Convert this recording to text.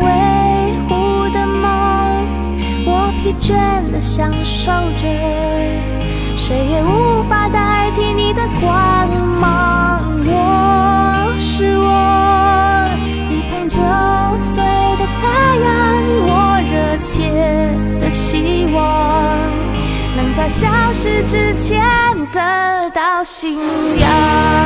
维护的梦，我疲倦的享受着，谁也无法代替你的光芒。我是我一碰就碎的太阳，我热切的希望能在消失之前得到信仰。